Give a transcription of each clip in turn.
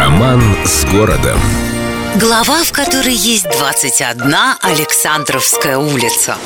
Роман с городом. Глава, в которой есть 21 Александровская улица.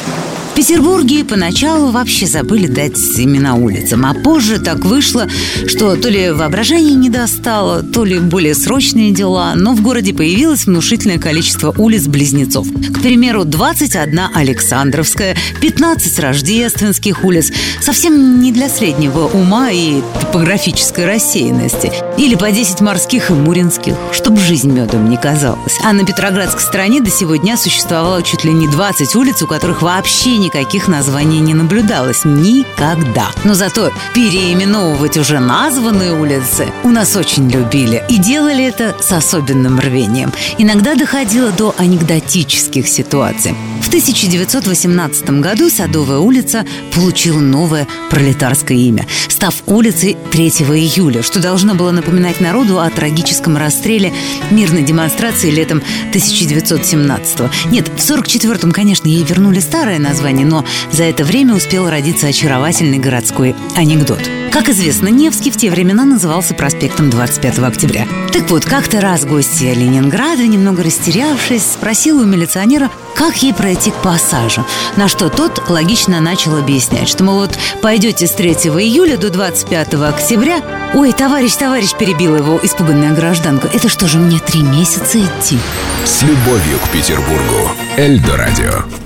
В Петербурге поначалу вообще забыли дать имена улицам, а позже так вышло, что то ли воображение не достало, то ли более срочные дела, но в городе появилось внушительное количество улиц-близнецов. К примеру, 21 Александровская, 15 рождественских улиц, совсем не для среднего ума и топографической рассеянности. Или по 10 морских и муринских, чтобы жизнь медом не казалась. А на Петроградской стороне до сегодня существовало чуть ли не 20 улиц, у которых вообще никаких названий не наблюдалось. Никогда. Но зато переименовывать уже названные улицы у нас очень любили. И делали это с особенным рвением. Иногда доходило до анекдотических ситуаций. В 1918 году Садовая улица получила новое пролетарское имя, став улицей 3 июля, что должно было напоминать народу о трагическом расстреле мирной демонстрации летом 1917 -го. Нет, в 1944-м, конечно, ей вернули старое название, но за это время успел родиться очаровательный городской анекдот. Как известно, Невский в те времена назывался проспектом 25 октября. Так вот, как-то раз гостья Ленинграда, немного растерявшись, спросила у милиционера, как ей пройти к пассажу. На что тот логично начал объяснять, что, мол, вот пойдете с 3 июля до 25 октября. Ой, товарищ, товарищ, перебила его испуганная гражданка. Это что же, мне три месяца идти? С любовью к Петербургу. Эльдо радио.